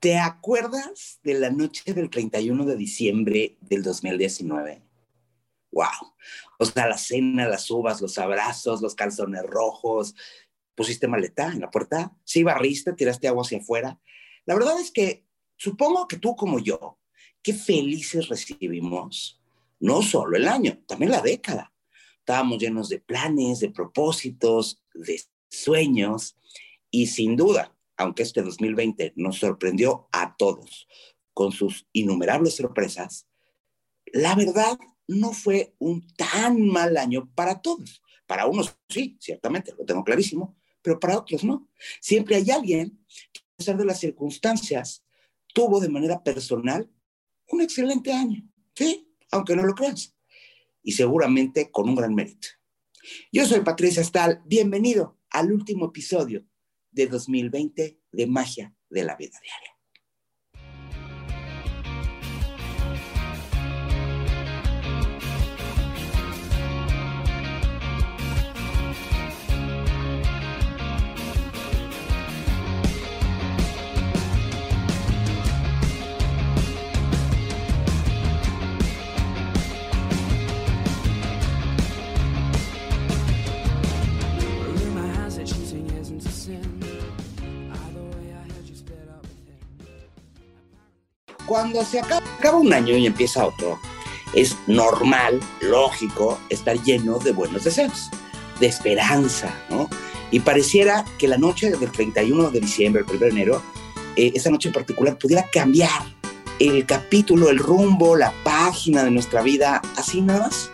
¿Te acuerdas de la noche del 31 de diciembre del 2019? ¡Wow! O sea, la cena, las uvas, los abrazos, los calzones rojos. ¿Pusiste maleta en la puerta? ¿Sí barriste? ¿Tiraste agua hacia afuera? La verdad es que supongo que tú como yo, qué felices recibimos no solo el año, también la década. Estábamos llenos de planes, de propósitos, de sueños y sin duda aunque este 2020 nos sorprendió a todos con sus innumerables sorpresas, la verdad no fue un tan mal año para todos. Para unos sí, ciertamente, lo tengo clarísimo, pero para otros no. Siempre hay alguien que, a pesar de las circunstancias, tuvo de manera personal un excelente año. Sí, aunque no lo creas. Y seguramente con un gran mérito. Yo soy Patricia Stahl. Bienvenido al último episodio de 2020 de magia de la vida diaria. Cuando se acaba, un año y empieza otro, es normal, lógico, estar lleno de buenos deseos, de esperanza, ¿no? Y pareciera que la noche del 31 de diciembre, el 1 de enero, eh, esa noche en particular pudiera cambiar el capítulo, el rumbo, la página de nuestra vida, así nada más.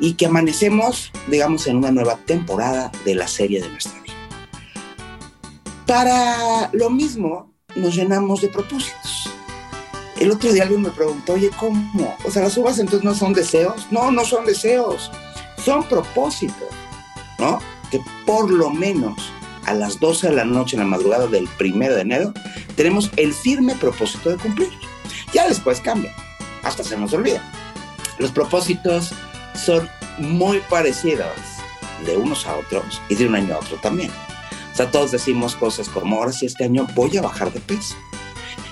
Y que amanecemos, digamos, en una nueva temporada de la serie de nuestra vida. Para lo mismo, nos llenamos de propósitos. El otro día alguien me preguntó, oye, ¿cómo? O sea, las uvas entonces no son deseos. No, no son deseos, son propósitos, ¿no? Que por lo menos a las 12 de la noche en la madrugada del primero de enero tenemos el firme propósito de cumplir. Ya después cambia, hasta se nos olvida. Los propósitos son muy parecidos de unos a otros y de un año a otro también. O sea, todos decimos cosas como, ahora sí, este año voy a bajar de peso.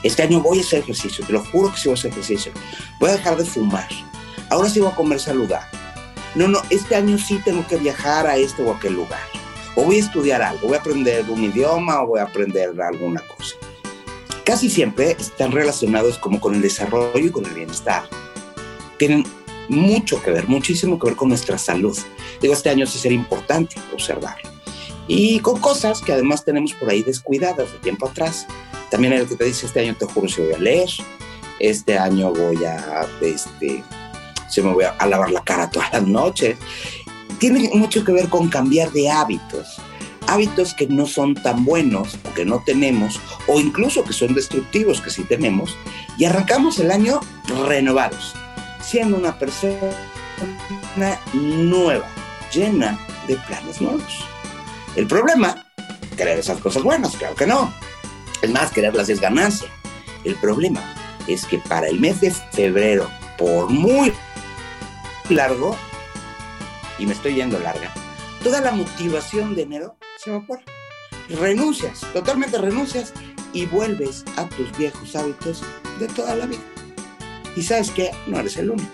Este año voy a hacer ejercicio, te lo juro que sí voy a hacer ejercicio. Voy a dejar de fumar. Ahora sí voy a comer saludable. No, no, este año sí tengo que viajar a este o aquel lugar. O voy a estudiar algo, voy a aprender un idioma o voy a aprender alguna cosa. Casi siempre están relacionados como con el desarrollo y con el bienestar. Tienen mucho que ver, muchísimo que ver con nuestra salud. Digo, este año sí sería importante observarlo. Y con cosas que además tenemos por ahí descuidadas de tiempo atrás. También el que te dice, este año te juro si voy a leer, este año voy a, este, se me voy a, lavar la cara todas las noches. Tiene mucho que ver con cambiar de hábitos. Hábitos que no son tan buenos o que no tenemos, o incluso que son destructivos que sí tenemos, y arrancamos el año renovados, siendo una persona nueva, llena de planes nuevos. El problema, querer esas cosas buenas, claro que no. Es más, quererlas es ganancia. El problema es que para el mes de febrero, por muy largo, y me estoy yendo larga, toda la motivación de enero se evapora. Renuncias, totalmente renuncias y vuelves a tus viejos hábitos de toda la vida. Y sabes que no eres el único.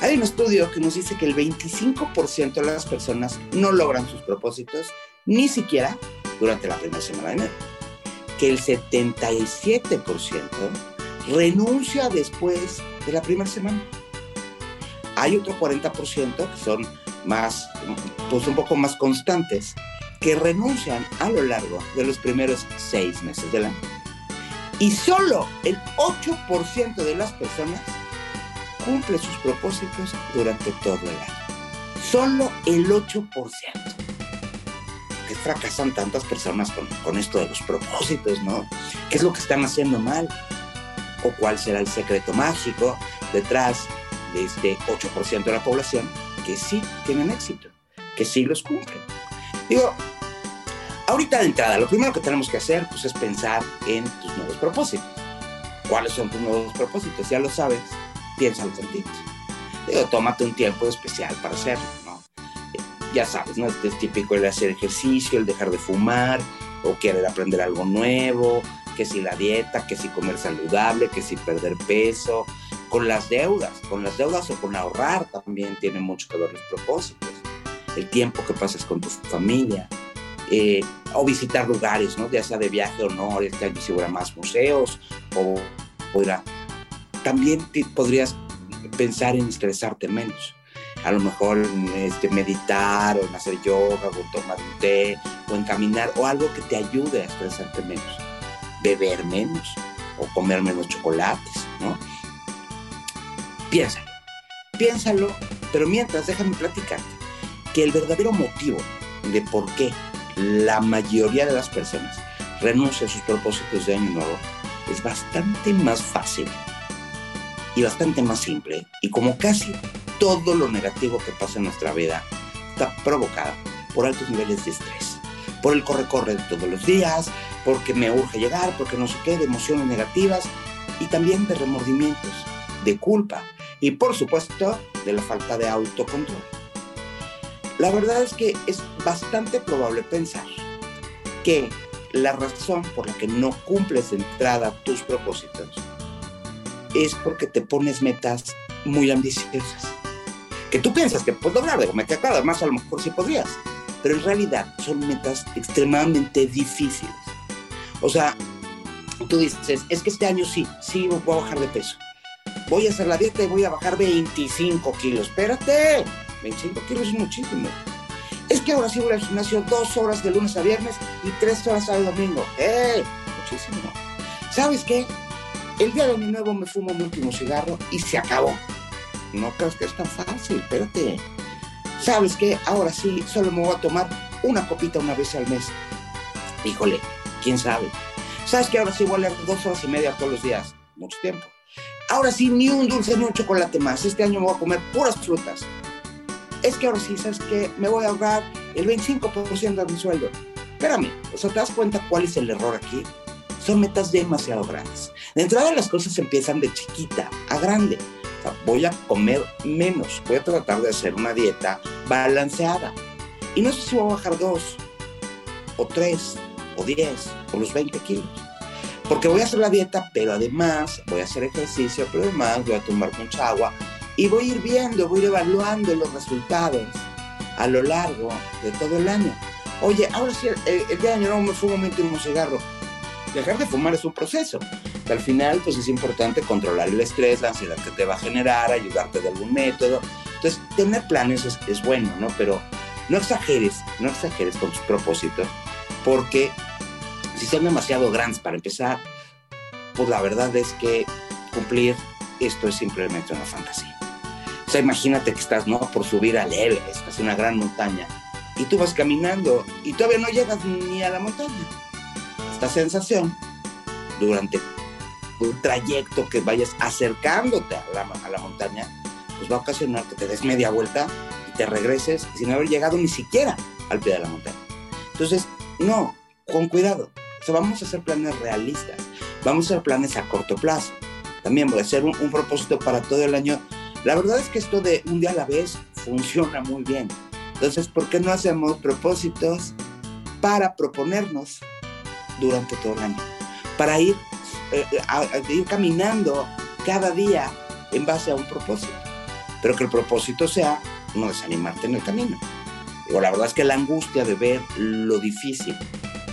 Hay un estudio que nos dice que el 25% de las personas no logran sus propósitos ni siquiera durante la primera semana de enero. Que el 77% renuncia después de la primera semana. Hay otro 40% que son más, pues un poco más constantes, que renuncian a lo largo de los primeros seis meses del año. Y solo el 8% de las personas cumple sus propósitos durante todo el año. Solo el 8%. ¿Por qué fracasan tantas personas con, con esto de los propósitos, no? ¿Qué es lo que están haciendo mal? ¿O cuál será el secreto mágico detrás de este 8% de la población que sí tienen éxito, que sí los cumplen? Digo, ahorita de entrada, lo primero que tenemos que hacer pues, es pensar en tus nuevos propósitos. ¿Cuáles son tus nuevos propósitos? Ya lo sabes, piénsalos tantito. Digo, tómate un tiempo especial para hacerlo. Ya sabes, ¿no? Es típico el hacer ejercicio, el dejar de fumar, o querer aprender algo nuevo, que si la dieta, que si comer saludable, que si perder peso, con las deudas, con las deudas o con ahorrar también tiene mucho que ver los propósitos. El tiempo que pasas con tu familia, eh, o visitar lugares, ¿no? Ya sea de viaje o no, este año hubiera más museos, o, También podrías pensar en estresarte menos. A lo mejor este, meditar, o en hacer yoga, o tomar un té, o en caminar, o algo que te ayude a estresarte menos. Beber menos, o comer menos chocolates, ¿no? Piénsalo, piénsalo, pero mientras déjame platicarte que el verdadero motivo de por qué la mayoría de las personas renuncia a sus propósitos de año nuevo es bastante más fácil y bastante más simple. Y como casi todo lo negativo que pasa en nuestra vida está provocada por altos niveles de estrés, por el corre-corre de todos los días, porque me urge llegar, porque no sé qué, de emociones negativas y también de remordimientos, de culpa y por supuesto de la falta de autocontrol. La verdad es que es bastante probable pensar que la razón por la que no cumples de entrada tus propósitos es porque te pones metas muy ambiciosas. Que tú piensas que puedes lograr, digo, me queda claro, además a lo mejor sí podrías, pero en realidad son metas extremadamente difíciles. O sea, tú dices, es que este año sí, sí voy a bajar de peso. Voy a hacer la dieta y voy a bajar 25 kilos. Espérate, 25 kilos es muchísimo. Es que ahora sí voy al gimnasio dos horas de lunes a viernes y tres horas y domingo. ¡Eh! Muchísimo. ¿Sabes qué? El día de mi nuevo me fumo mi último cigarro y se acabó. No creas que es tan fácil, espérate. ¿Sabes qué? Ahora sí, solo me voy a tomar una copita una vez al mes. Híjole, quién sabe. ¿Sabes que ahora sí voy a leer dos horas y media todos los días? Mucho tiempo. Ahora sí, ni un dulce ni un chocolate más. Este año me voy a comer puras frutas. Es que ahora sí, ¿sabes qué? Me voy a ahorrar el 25% de mi sueldo. Espérame, o sea, ¿te das cuenta cuál es el error aquí? Son metas demasiado grandes. De entrada las cosas empiezan de chiquita a grande. Voy a comer menos, voy a tratar de hacer una dieta balanceada. Y no sé si voy a bajar dos, o tres, o diez, o los 20 kilos. Porque voy a hacer la dieta, pero además voy a hacer ejercicio, pero además voy a tomar mucha agua y voy a ir viendo, voy a ir evaluando los resultados a lo largo de todo el año. Oye, ahora sí, el, día de año no me fumo mi último cigarro. Dejar de fumar es un proceso. Al final, pues es importante controlar el estrés, la ansiedad que te va a generar, ayudarte de algún método. Entonces, tener planes es, bueno, ¿no? Pero no exageres, no exageres con tus propósitos, porque si son demasiado grandes para empezar, pues la verdad es que cumplir esto es simplemente una fantasía. O sea, imagínate que estás, ¿no? Por subir al Everest, hacia una gran montaña, y tú vas caminando y todavía no llegas ni a la montaña. Esta sensación, durante un trayecto que vayas acercándote a la, a la montaña, pues va a ocasionar que te des media vuelta y te regreses sin haber llegado ni siquiera al pie de la montaña. Entonces, no, con cuidado. O sea, vamos a hacer planes realistas. Vamos a hacer planes a corto plazo. También voy a hacer un, un propósito para todo el año. La verdad es que esto de un día a la vez funciona muy bien. Entonces, ¿por qué no hacemos propósitos para proponernos durante todo el año? Para ir, eh, a- a ir caminando cada día en base a un propósito. Pero que el propósito sea no desanimarte en el camino. Digo, la verdad es que la angustia de ver lo difícil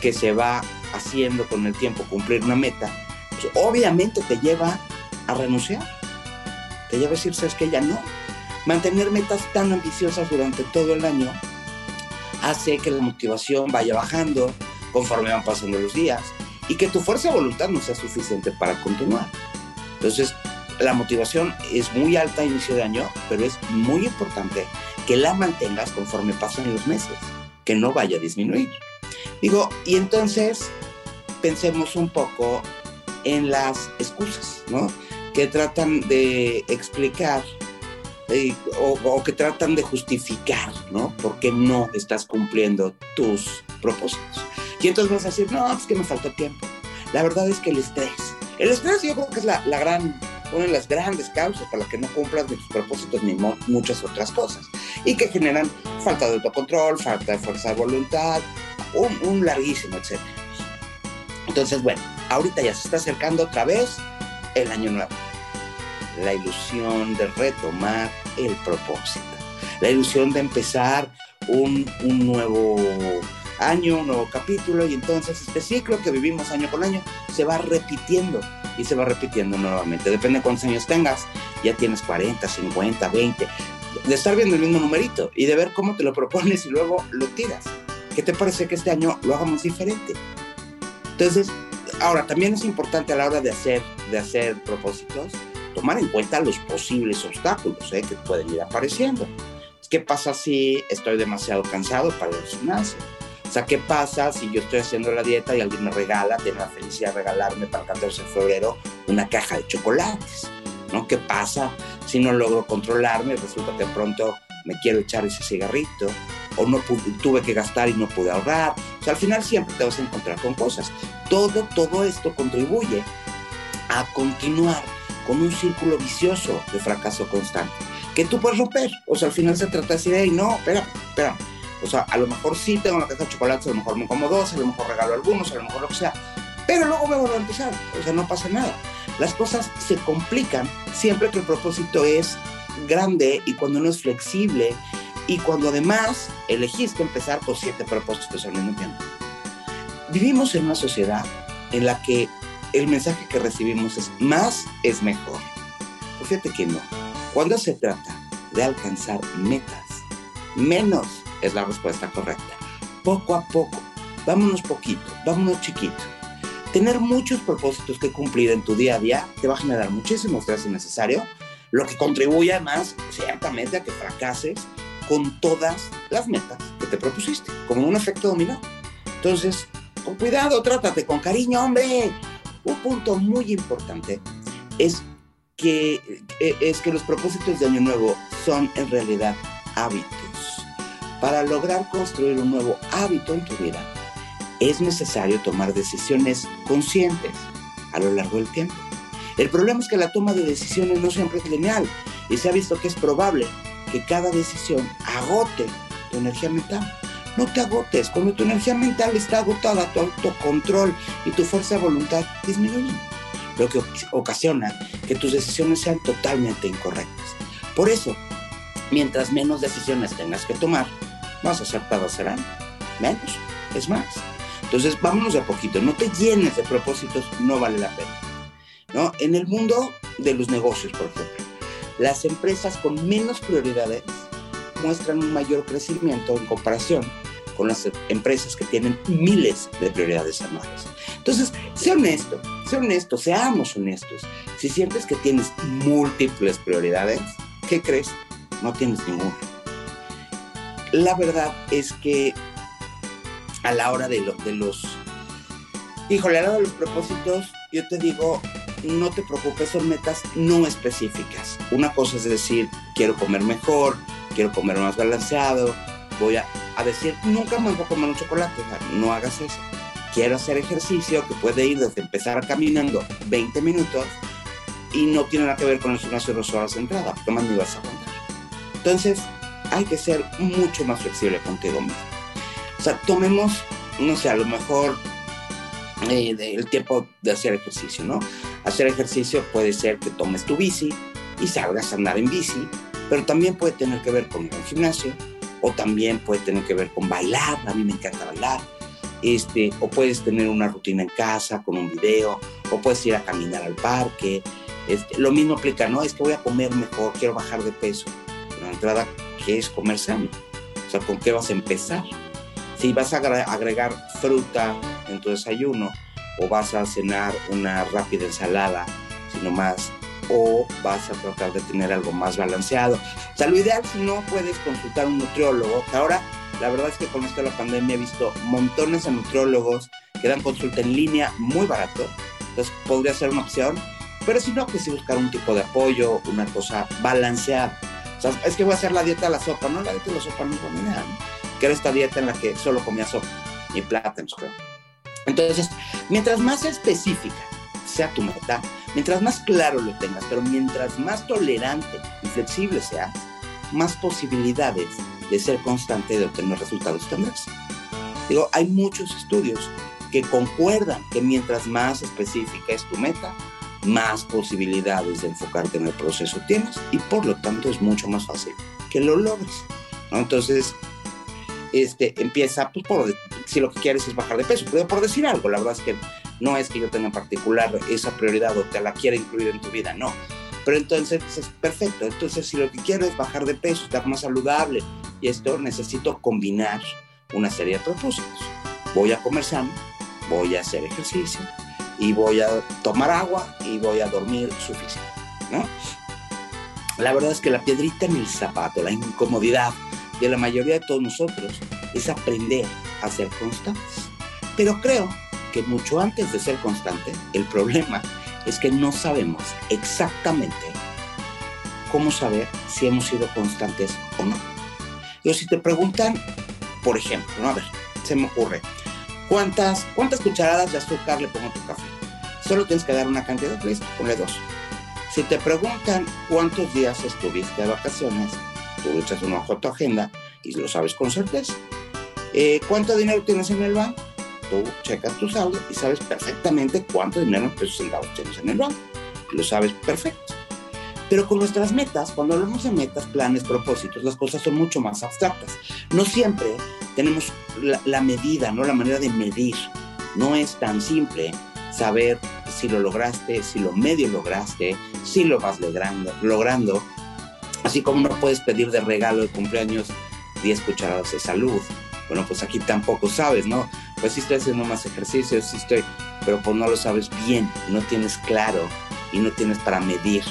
que se va haciendo con el tiempo cumplir una meta, pues obviamente te lleva a renunciar. Te lleva a decir, sabes que ya no. Mantener metas tan ambiciosas durante todo el año hace que la motivación vaya bajando conforme van pasando los días y que tu fuerza de voluntad no sea suficiente para continuar. Entonces, la motivación es muy alta a inicio de año, pero es muy importante que la mantengas conforme pasan los meses, que no vaya a disminuir. Digo, y entonces pensemos un poco en las excusas, ¿no? Que tratan de explicar eh, o, o que tratan de justificar, ¿no? ¿Por qué no estás cumpliendo tus propósitos? Y entonces vas a decir, no, es que me faltó tiempo. La verdad es que el estrés, el estrés yo creo que es la, la gran, una de las grandes causas para que no cumplas de tus propósitos ni muchas otras cosas. Y que generan falta de autocontrol, falta de fuerza de voluntad, un, larguísimo, etcétera. Entonces, bueno, ahorita ya se está acercando otra vez el año nuevo. La ilusión de retomar el propósito. La ilusión de empezar un, un nuevo año, un nuevo capítulo, y entonces este ciclo que vivimos año con año se va repitiendo y se va repitiendo nuevamente. Depende de cuántos años tengas, ya tienes 40, 50, 20, de estar viendo el mismo numerito y de ver cómo te lo propones y luego lo tiras. ¿Qué te parece que este año lo hagamos diferente? Entonces, ahora también es importante a la hora de hacer, de hacer propósitos, tomar en cuenta los posibles obstáculos ¿eh? que pueden ir apareciendo. ¿Qué pasa si estoy demasiado cansado para al gimnasio? O sea, ¿qué pasa si yo estoy haciendo la dieta y alguien me regala, tiene la felicidad de regalarme para el 14 de febrero una caja de chocolates? ¿No? ¿Qué pasa si no logro controlarme resulta que pronto me quiero echar ese cigarrito? O no tuve que gastar y no pude ahorrar. O sea, al final siempre te vas a encontrar con cosas. Todo, todo esto contribuye a continuar con un círculo vicioso de fracaso constante que tú puedes romper. O sea, al final se trata de decir, hey, no, espera, espera. O sea, a lo mejor sí tengo la caja de chocolates, a lo mejor me como dos, a lo mejor regalo algunos, a lo mejor lo que sea. Pero luego me vuelvo a empezar. O sea, no pasa nada. Las cosas se complican siempre que el propósito es grande y cuando no es flexible y cuando además elegiste empezar con siete propósitos al mismo tiempo. Vivimos en una sociedad en la que el mensaje que recibimos es más es mejor. Pues fíjate que no. Cuando se trata de alcanzar metas, menos es la respuesta correcta. Poco a poco, vámonos poquito, vámonos chiquito. Tener muchos propósitos que cumplir en tu día a día te va a generar muchísimo estrés innecesario, lo que contribuye además ciertamente a que fracases con todas las metas que te propusiste, como un efecto dominó. Entonces, con cuidado, trátate con cariño, hombre. Un punto muy importante es que, eh, es que los propósitos de Año Nuevo son en realidad hábitos. Para lograr construir un nuevo hábito en tu vida, es necesario tomar decisiones conscientes a lo largo del tiempo. El problema es que la toma de decisiones no siempre es lineal y se ha visto que es probable que cada decisión agote tu energía mental. No te agotes, cuando tu energía mental está agotada, tu autocontrol y tu fuerza de voluntad disminuyen, lo que ocasiona que tus decisiones sean totalmente incorrectas. Por eso, mientras menos decisiones tengas que tomar, más acertadas serán. Menos, es más. Entonces, vámonos de a poquito. No te llenes de propósitos, no vale la pena. ¿no? En el mundo de los negocios, por ejemplo, las empresas con menos prioridades muestran un mayor crecimiento en comparación con las empresas que tienen miles de prioridades anuales. Entonces, sé honesto, sé honesto, seamos honestos. Si sientes que tienes múltiples prioridades, ¿qué crees? No tienes ninguna. La verdad es que a la hora de, lo, de los... Híjole, a la hora de los propósitos, yo te digo, no te preocupes, son metas no específicas. Una cosa es decir, quiero comer mejor, quiero comer más balanceado, voy a, decir, nunca me voy a comer un chocolate, no hagas eso. Quiero hacer ejercicio que puede ir desde empezar caminando 20 minutos y no tiene nada que ver con el gimnasio dos horas de entrada, porque más me vas a aguantar. Entonces, hay que ser mucho más flexible contigo mismo. O sea, tomemos, no sé, a lo mejor eh, el tiempo de hacer ejercicio, ¿no? Hacer ejercicio puede ser que tomes tu bici y salgas a andar en bici, pero también puede tener que ver con ir al gimnasio, o también puede tener que ver con bailar, a mí me encanta bailar, este, o puedes tener una rutina en casa con un video, o puedes ir a caminar al parque. Este, lo mismo aplica, ¿no? Es que voy a comer mejor, quiero bajar de peso. La entrada, ¿qué es comer sano? O sea, ¿con qué vas a empezar? Si vas a agregar fruta en tu desayuno, o vas a cenar una rápida ensalada, sino más, o vas a tratar de tener algo más balanceado. O sea, lo ideal si no puedes consultar a un nutriólogo, que ahora la verdad es que con esto de la pandemia he visto montones de nutriólogos que dan consulta en línea muy barato, entonces podría ser una opción, pero si no, pues sí buscar un tipo de apoyo, una cosa balanceada. Es que voy a hacer la dieta de la sopa, no, la dieta de la sopa no buena idea, ¿no? Que era esta dieta en la que solo comía sopa y plátanos, creo. Entonces, mientras más específica sea tu meta, mientras más claro lo tengas, pero mientras más tolerante y flexible seas, más posibilidades de ser constante de obtener resultados tendrás. Digo, hay muchos estudios que concuerdan que mientras más específica es tu meta, más posibilidades de enfocarte en el proceso tienes y por lo tanto es mucho más fácil que lo logres. ¿no? Entonces, este, empieza pues, por, si lo que quieres es bajar de peso, pero por decir algo, la verdad es que no es que yo tenga en particular esa prioridad o te la quiera incluir en tu vida, no. Pero entonces es perfecto. Entonces, si lo que quiero es bajar de peso, estar más saludable y esto, necesito combinar una serie de propósitos. Voy a comer sano, voy a hacer ejercicio y voy a tomar agua y voy a dormir suficiente, ¿no? La verdad es que la piedrita en el zapato, la incomodidad de la mayoría de todos nosotros es aprender a ser constantes. Pero creo que mucho antes de ser constante, el problema es que no sabemos exactamente cómo saber si hemos sido constantes o no. Yo si te preguntan, por ejemplo, ¿no? a ver, se me ocurre, ¿cuántas, ¿cuántas cucharadas de azúcar le pongo a tu café? Solo tienes que dar una cantidad, listo, ponle dos. Si te preguntan cuántos días estuviste de vacaciones, tú echas un ojo a tu agenda y lo sabes con certeza. Eh, ¿Cuánto dinero tienes en el banco? Tú checas tu saldo y sabes perfectamente cuánto dinero en pesos centavos tienes en el banco. Lo sabes perfecto. Pero con nuestras metas, cuando hablamos de metas, planes, propósitos, las cosas son mucho más abstractas. No siempre tenemos la, medida, no la manera de medir. No es tan simple saber si lo lograste, si lo medio lograste, si lo vas logrando, logrando. Así como no puedes pedir de regalo de cumpleaños 10 cucharadas de salud. Bueno, pues aquí tampoco sabes, ¿no? Pues sí estoy haciendo más ejercicios, sí estoy, pero pues no lo sabes bien, no tienes claro y no tienes para medir.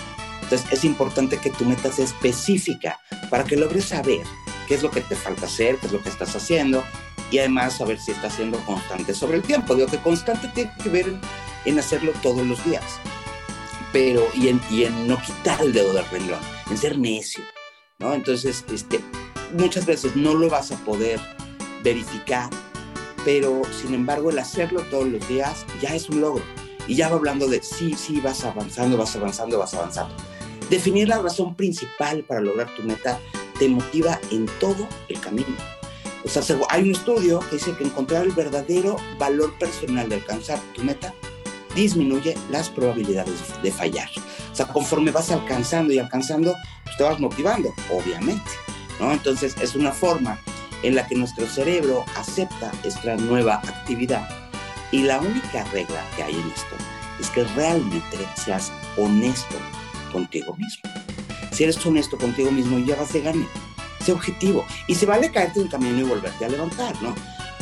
Entonces es importante que tu meta sea específica para que logres saber qué es lo que te falta hacer, qué es lo que estás haciendo y además saber si estás siendo constante sobre el tiempo. Digo que constante tiene que ver en, hacerlo todos los días, pero y en, y en no quitar el dedo del renglón, en ser necio, ¿no? Entonces, este, muchas veces no lo vas a poder verificar, pero sin embargo el hacerlo todos los días ya es un logro. Y ya va hablando de sí, sí, vas avanzando, vas avanzando, vas avanzando. Definir la razón principal para lograr tu meta te motiva en todo el camino. O sea, hay un estudio que dice que encontrar el verdadero valor personal de alcanzar tu meta disminuye las probabilidades de fallar. O sea, conforme vas alcanzando y alcanzando, pues te vas motivando, obviamente. ¿no? Entonces, es una forma en la que nuestro cerebro acepta esta nueva actividad. Y la única regla que hay en esto es que realmente seas honesto contigo mismo. Si eres honesto contigo mismo, ya vas de gane. Sé objetivo. Y se vale caerte en camino y volverte a levantar, ¿no?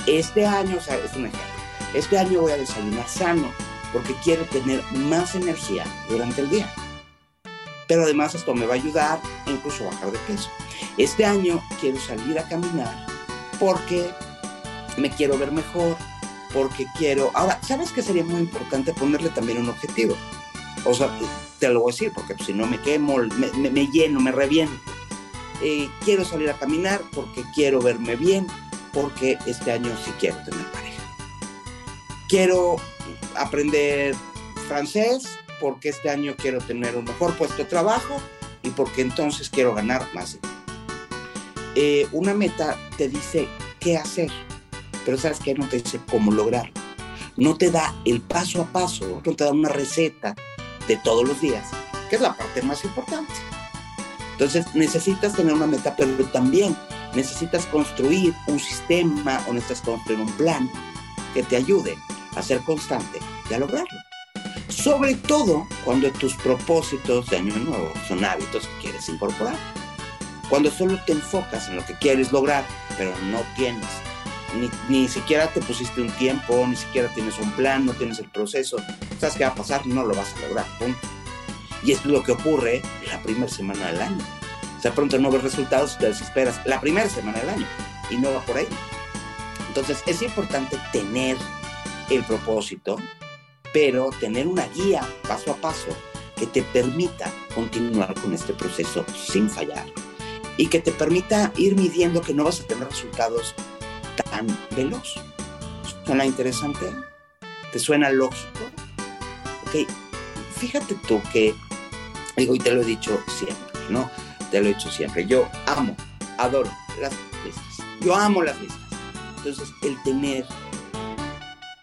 Este año, o sea, es un ejemplo. Este año voy a desayunar sano porque quiero tener más energía durante el día. Pero además esto me va a ayudar incluso a bajar de peso. Este año quiero salir a caminar porque me quiero ver mejor, porque quiero... Ahora, ¿sabes qué sería muy importante ponerle también un objetivo? O sea, te lo voy a decir, porque si no me quemo, me, me, me lleno, me reviento. Eh, quiero salir a caminar porque quiero verme bien, porque este año sí quiero tener pareja. Quiero aprender francés porque este año quiero tener un mejor puesto de trabajo y porque entonces quiero ganar más. Eh, una meta te dice qué hacer, pero sabes que no te dice cómo lograrlo. No te da el paso a paso, no te da una receta de todos los días, que es la parte más importante. Entonces necesitas tener una meta, pero también necesitas construir un sistema o necesitas construir un plan que te ayude a ser constante y a lograrlo. Sobre todo cuando tus propósitos de año nuevo son hábitos que quieres incorporar. Cuando solo te enfocas en lo que quieres lograr, pero no tienes, ni, ni siquiera te pusiste un tiempo, ni siquiera tienes un plan, no tienes el proceso, ¿sabes qué va a pasar? No lo vas a lograr, punto. Y es lo que ocurre la primera semana del año. O sea, pronto no ves resultados, te desesperas la primera semana del año y no va por ahí. Entonces es importante tener el propósito, pero tener una guía paso a paso que te permita continuar con este proceso sin fallar y que te permita ir midiendo que no vas a tener resultados tan veloz. ¿Suena interesante? ¿Te suena lógico? Ok, fíjate tú que, digo, y te lo he dicho siempre, ¿no? Te lo he dicho siempre. Yo amo, adoro las listas. Yo amo las listas. Entonces, el tener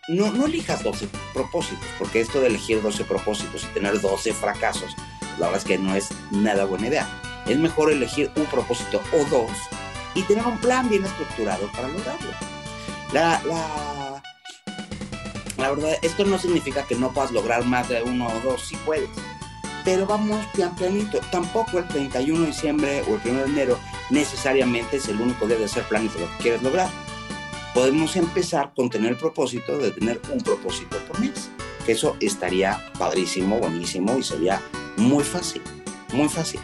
no, no elijas 12 propósitos, porque esto de elegir 12 propósitos y tener 12 fracasos, la verdad es que no es nada buena idea. Es mejor elegir un propósito o dos y tener un plan bien estructurado para lograrlo. La, la, la verdad, esto no significa que no puedas lograr más de uno o dos, si puedes. Pero vamos pian pianito. Tampoco el 31 de diciembre o el 1 de enero necesariamente es el único día de hacer planes de lo que quieres lograr podemos empezar con tener el propósito de tener un propósito por mes. Que eso estaría padrísimo, buenísimo y sería muy fácil, muy fácil.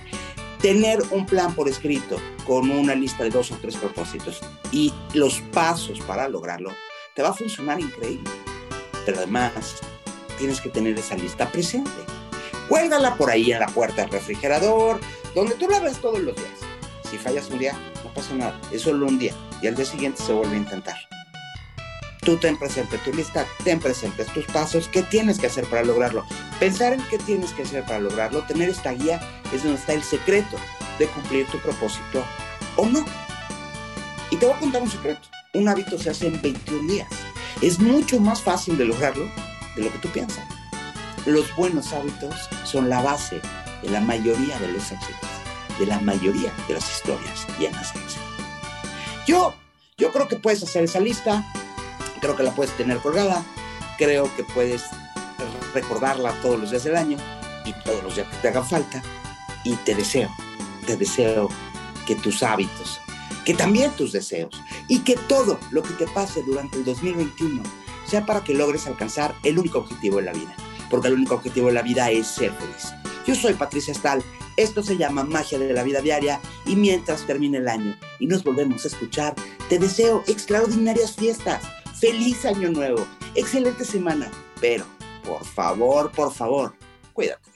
Tener un plan por escrito con una lista de dos o tres propósitos y los pasos para lograrlo, te va a funcionar increíble. Pero además, tienes que tener esa lista presente. Cuélgala por ahí en la puerta del refrigerador, donde tú la ves todos los días. Si fallas un día, no pasa nada, es solo un día y al día siguiente se vuelve a intentar. Tú ten presente tu lista, ten presentes tus pasos, qué tienes que hacer para lograrlo. Pensar en qué tienes que hacer para lograrlo, tener esta guía es donde está el secreto de cumplir tu propósito o no. Y te voy a contar un secreto. Un hábito se hace en 21 días. Es mucho más fácil de lograrlo de lo que tú piensas. Los buenos hábitos son la base de la mayoría de los éxitos, de la mayoría de las historias llenas de éxito. Yo, yo creo que puedes hacer esa lista, creo que la puedes tener colgada, creo que puedes recordarla todos los días del año y todos los días que te hagan falta. Y te deseo, te deseo que tus hábitos, que también tus deseos y que todo lo que te pase durante el 2021 sea para que logres alcanzar el único objetivo de la vida. Porque el único objetivo de la vida es ser feliz. Yo soy Patricia Stahl. Esto se llama Magia de la Vida Diaria y mientras termine el año y nos volvemos a escuchar, te deseo extraordinarias fiestas, feliz año nuevo, excelente semana, pero por favor, por favor, cuídate.